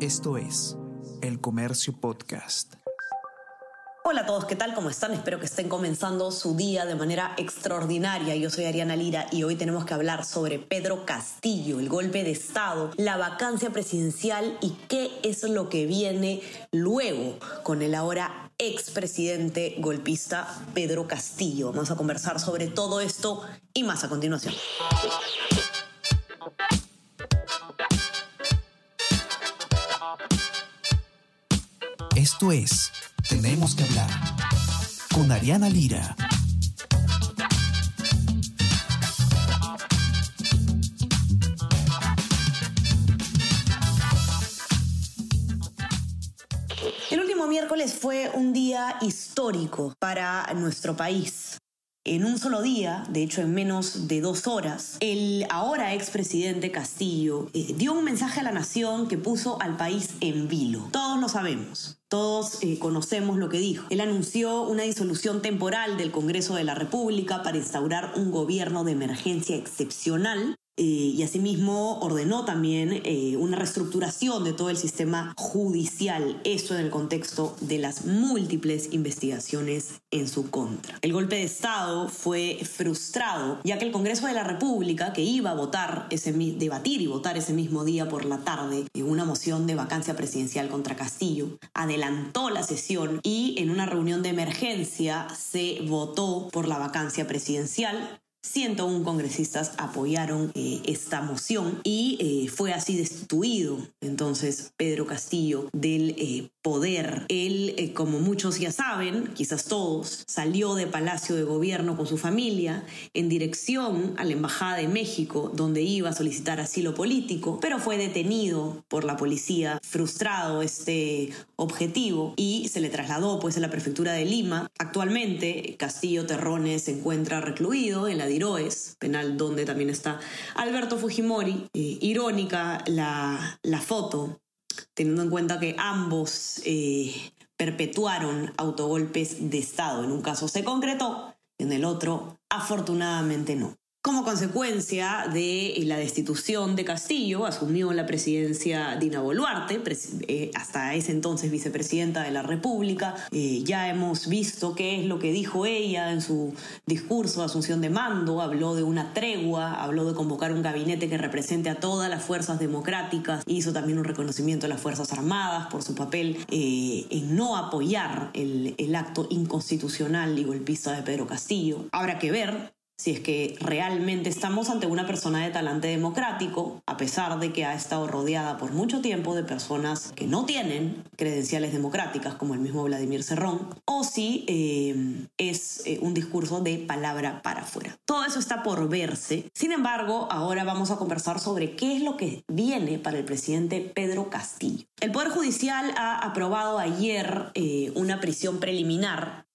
Esto es El Comercio Podcast. Hola a todos, ¿qué tal? ¿Cómo están? Espero que estén comenzando su día de manera extraordinaria. Yo soy Ariana Lira y hoy tenemos que hablar sobre Pedro Castillo, el golpe de Estado, la vacancia presidencial y qué es lo que viene luego con el ahora expresidente golpista Pedro Castillo. Vamos a conversar sobre todo esto y más a continuación. Esto es Tenemos que hablar con Ariana Lira. El último miércoles fue un día histórico para nuestro país. En un solo día, de hecho en menos de dos horas, el ahora expresidente Castillo eh, dio un mensaje a la nación que puso al país en vilo. Todos lo sabemos. Todos eh, conocemos lo que dijo. Él anunció una disolución temporal del Congreso de la República para instaurar un gobierno de emergencia excepcional eh, y asimismo ordenó también eh, una reestructuración de todo el sistema judicial, esto en el contexto de las múltiples investigaciones en su contra. El golpe de Estado fue frustrado, ya que el Congreso de la República, que iba a votar ese, debatir y votar ese mismo día por la tarde en una moción de vacancia presidencial contra Castillo, adelantó la sesión y en una reunión de emergencia se votó por la vacancia presidencial 101 congresistas apoyaron eh, esta moción y eh, fue así destituido entonces Pedro Castillo del eh, poder. Él, como muchos ya saben, quizás todos, salió de Palacio de Gobierno con su familia en dirección a la Embajada de México, donde iba a solicitar asilo político, pero fue detenido por la policía, frustrado este objetivo y se le trasladó pues a la prefectura de Lima. Actualmente Castillo Terrones se encuentra recluido en la Diroes, penal donde también está Alberto Fujimori. Eh, irónica la foto, teniendo en cuenta que ambos eh, perpetuaron autogolpes de Estado. En un caso se concretó, en el otro afortunadamente no. Como consecuencia de la destitución de Castillo, asumió la presidencia Dina Boluarte, eh, hasta ese entonces vicepresidenta de la República. Eh, ya hemos visto qué es lo que dijo ella en su discurso de asunción de mando. Habló de una tregua, habló de convocar un gabinete que represente a todas las fuerzas democráticas. Hizo también un reconocimiento a las Fuerzas Armadas por su papel eh, en no apoyar el, el acto inconstitucional y golpista de Pedro Castillo. Habrá que ver si es que realmente estamos ante una persona de talante democrático, a pesar de que ha estado rodeada por mucho tiempo de personas que no tienen credenciales democráticas, como el mismo Vladimir Cerrón, o si eh, es eh, un discurso de palabra para afuera. Todo eso está por verse. Sin embargo, ahora vamos a conversar sobre qué es lo que viene para el presidente Pedro Castillo. El Poder Judicial ha aprobado ayer eh, una prisión preliminar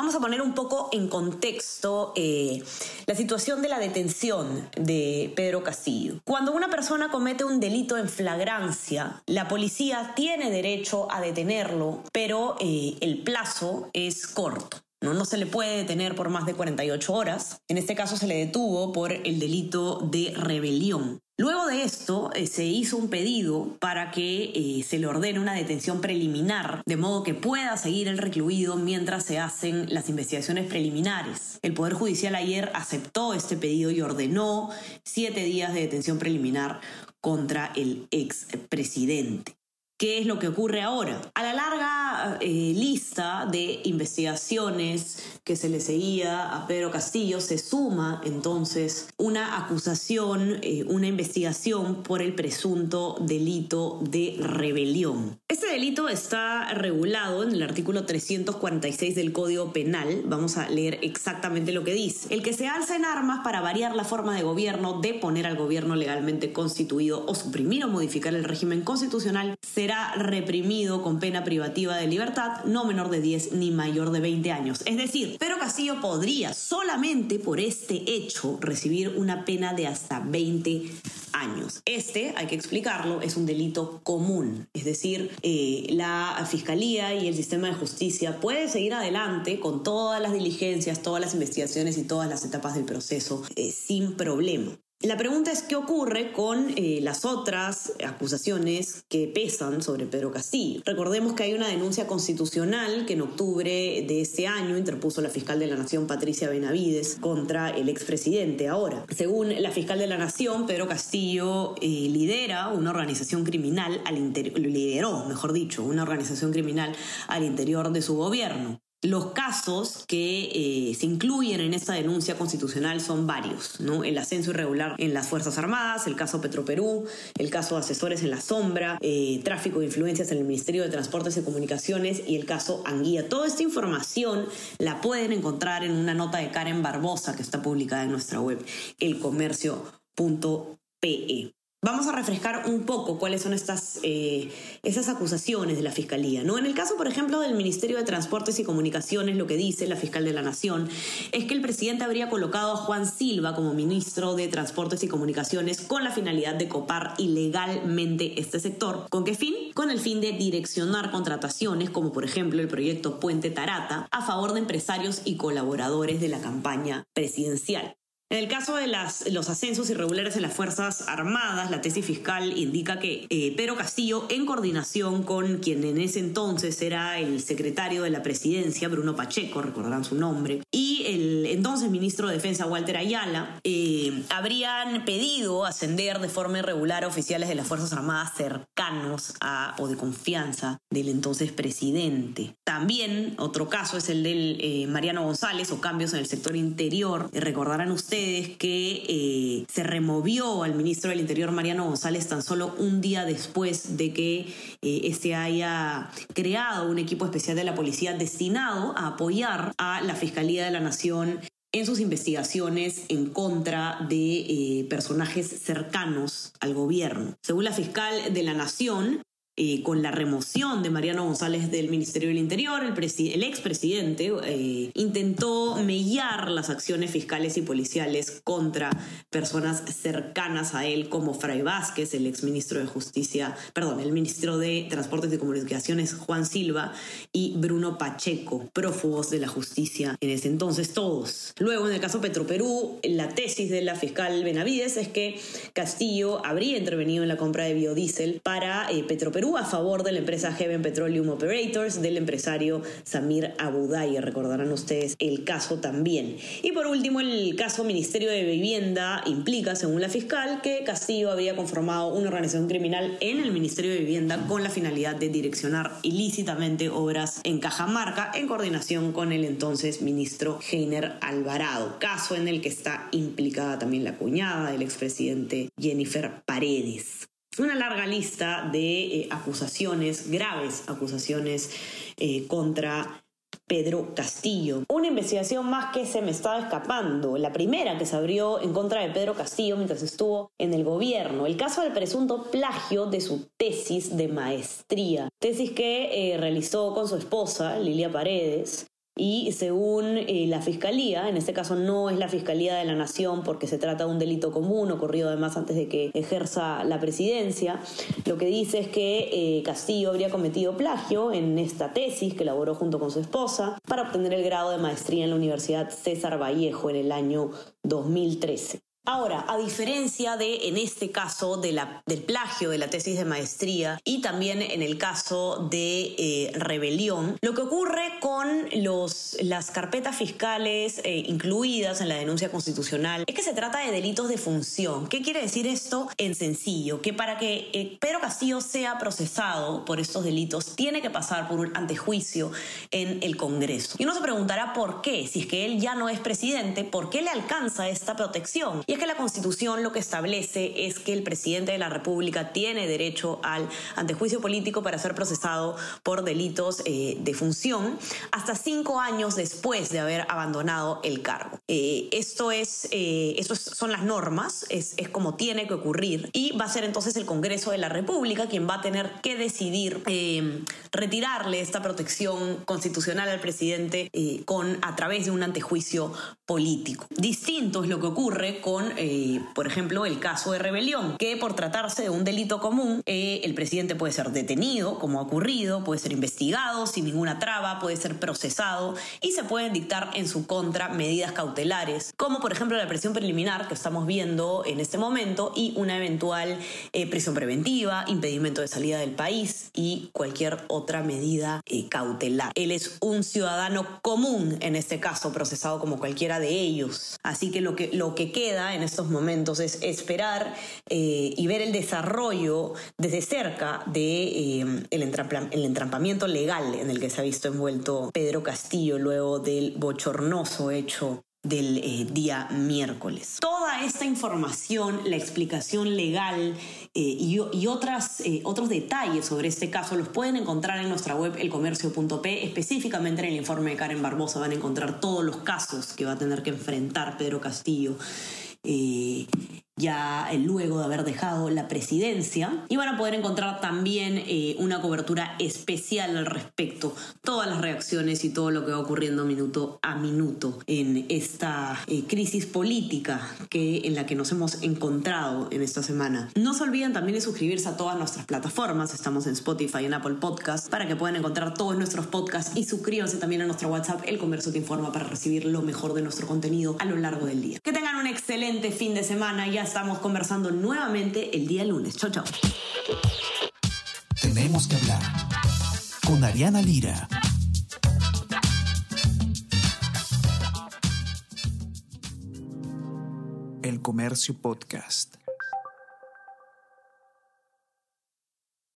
Vamos a poner un poco en contexto eh, la situación de la detención de Pedro Castillo. Cuando una persona comete un delito en flagrancia, la policía tiene derecho a detenerlo, pero eh, el plazo es corto. ¿no? no se le puede detener por más de 48 horas. En este caso se le detuvo por el delito de rebelión. Luego de esto, eh, se hizo un pedido para que eh, se le ordene una detención preliminar, de modo que pueda seguir el recluido mientras se hacen las investigaciones preliminares. El Poder Judicial ayer aceptó este pedido y ordenó siete días de detención preliminar contra el expresidente. ¿Qué es lo que ocurre ahora? A la larga eh, lista de investigaciones que se le seguía a Pedro Castillo se suma entonces una acusación, eh, una investigación por el presunto delito de rebelión. Este delito está regulado en el artículo 346 del Código Penal. Vamos a leer exactamente lo que dice. El que se alza en armas para variar la forma de gobierno, deponer al gobierno legalmente constituido o suprimir o modificar el régimen constitucional será será reprimido con pena privativa de libertad no menor de 10 ni mayor de 20 años. Es decir, Pedro Castillo podría solamente por este hecho recibir una pena de hasta 20 años. Este, hay que explicarlo, es un delito común, es decir, eh, la Fiscalía y el sistema de justicia puede seguir adelante con todas las diligencias, todas las investigaciones y todas las etapas del proceso eh, sin problema. La pregunta es qué ocurre con eh, las otras acusaciones que pesan sobre Pedro Castillo. Recordemos que hay una denuncia constitucional que en octubre de este año interpuso la fiscal de la Nación Patricia Benavides contra el expresidente. Ahora, según la fiscal de la Nación, Pedro Castillo eh, lidera una organización criminal al interior, lideró, mejor dicho, una organización criminal al interior de su gobierno. Los casos que eh, se incluyen en esta denuncia constitucional son varios, ¿no? El ascenso irregular en las Fuerzas Armadas, el caso Petroperú, el caso de asesores en la sombra, eh, tráfico de influencias en el Ministerio de Transportes y Comunicaciones y el caso Anguía. Toda esta información la pueden encontrar en una nota de Karen Barbosa que está publicada en nuestra web, elcomercio.pe. Vamos a refrescar un poco cuáles son estas eh, esas acusaciones de la Fiscalía. ¿no? En el caso, por ejemplo, del Ministerio de Transportes y Comunicaciones, lo que dice la fiscal de la Nación es que el presidente habría colocado a Juan Silva como ministro de Transportes y Comunicaciones con la finalidad de copar ilegalmente este sector. ¿Con qué fin? Con el fin de direccionar contrataciones, como por ejemplo el proyecto Puente Tarata, a favor de empresarios y colaboradores de la campaña presidencial. En el caso de los ascensos irregulares en las Fuerzas Armadas, la tesis fiscal indica que eh, Pedro Castillo, en coordinación con quien en ese entonces era el secretario de la presidencia, Bruno Pacheco, recordarán su nombre, y el entonces ministro de Defensa, Walter Ayala, eh, habrían pedido ascender de forma irregular oficiales de las Fuerzas Armadas cercanos a, o de confianza del entonces presidente. También otro caso es el del eh, Mariano González o cambios en el sector interior. Recordarán ustedes que eh, se removió al ministro del Interior Mariano González tan solo un día después de que eh, este haya creado un equipo especial de la policía destinado a apoyar a la Fiscalía de la Nación en sus investigaciones en contra de eh, personajes cercanos al gobierno. Según la fiscal de la Nación, eh, con la remoción de Mariano González del Ministerio del Interior, el, el expresidente eh, intentó mellar las acciones fiscales y policiales contra personas cercanas a él, como Fray Vázquez, el exministro de Justicia, perdón, el ministro de Transportes y Comunicaciones, Juan Silva, y Bruno Pacheco, prófugos de la justicia en ese entonces, todos. Luego, en el caso Petroperú, la tesis de la fiscal Benavides es que Castillo habría intervenido en la compra de biodiesel para eh, Petroperú a favor de la empresa Heaven Petroleum Operators del empresario Samir Abudaye. Recordarán ustedes el caso también. Y por último, el caso Ministerio de Vivienda implica, según la fiscal, que Castillo había conformado una organización criminal en el Ministerio de Vivienda con la finalidad de direccionar ilícitamente obras en Cajamarca en coordinación con el entonces ministro Heiner Alvarado. Caso en el que está implicada también la cuñada del expresidente Jennifer Paredes una larga lista de eh, acusaciones, graves acusaciones eh, contra Pedro Castillo. Una investigación más que se me estaba escapando, la primera que se abrió en contra de Pedro Castillo mientras estuvo en el gobierno, el caso del presunto plagio de su tesis de maestría, tesis que eh, realizó con su esposa, Lilia Paredes, y según eh, la Fiscalía, en este caso no es la Fiscalía de la Nación porque se trata de un delito común ocurrido además antes de que ejerza la presidencia, lo que dice es que eh, Castillo habría cometido plagio en esta tesis que elaboró junto con su esposa para obtener el grado de maestría en la Universidad César Vallejo en el año 2013. Ahora, a diferencia de, en este caso, del plagio de la tesis de maestría y también en el caso de eh, rebelión, lo que ocurre con los, las carpetas fiscales eh, incluidas en la denuncia constitucional es que se trata de delitos de función. ¿Qué quiere decir esto? En sencillo, que para que eh, Pedro Castillo sea procesado por estos delitos, tiene que pasar por un antejuicio en el Congreso. Y uno se preguntará por qué, si es que él ya no es presidente, ¿por qué le alcanza esta protección? Y es que la Constitución lo que establece es que el presidente de la República tiene derecho al antejuicio político para ser procesado por delitos eh, de función hasta cinco años después de haber abandonado el cargo. Eh, esto es, eh, son las normas, es, es como tiene que ocurrir y va a ser entonces el Congreso de la República quien va a tener que decidir retirarle esta protección constitucional al presidente con a través de un antejuicio político. Distinto es lo que ocurre con con, eh, por ejemplo, el caso de rebelión, que por tratarse de un delito común, eh, el presidente puede ser detenido, como ha ocurrido, puede ser investigado sin ninguna traba, puede ser procesado y se pueden dictar en su contra medidas cautelares, como por ejemplo la prisión preliminar que estamos viendo en este momento y una eventual eh, prisión preventiva, impedimento de salida del país y cualquier otra medida cautelar. Él es un ciudadano común en este caso, procesado como cualquiera de ellos. Así que lo que, lo que queda en estos momentos es esperar eh, y ver el desarrollo desde cerca de eh, el, entrampamiento legal en el que se ha visto envuelto Pedro Castillo luego del bochornoso hecho del eh, día miércoles. Toda esta información, la explicación legal eh, y, otras, eh, otros detalles sobre este caso los pueden encontrar en nuestra web elcomercio.p, específicamente en el informe de Karen Barbosa van a encontrar todos los casos que va a tener que enfrentar Pedro Castillo ya eh, luego de haber dejado la presidencia. Y van a poder encontrar también eh, una cobertura especial al respecto, todas las reacciones y todo lo que va ocurriendo minuto a minuto en esta eh, crisis política que, en la que nos hemos encontrado en esta semana. No se olviden también de suscribirse a todas nuestras plataformas, estamos en Spotify, en Apple Podcasts, para que puedan encontrar todos nuestros podcasts y suscríbanse también a nuestro WhatsApp, El Comercio Te Informa, para recibir lo mejor de nuestro contenido a lo largo del día. Que un excelente fin de semana, ya estamos conversando nuevamente el día lunes. Chao, chao. Tenemos que hablar con Ariana Lira. El Comercio Podcast.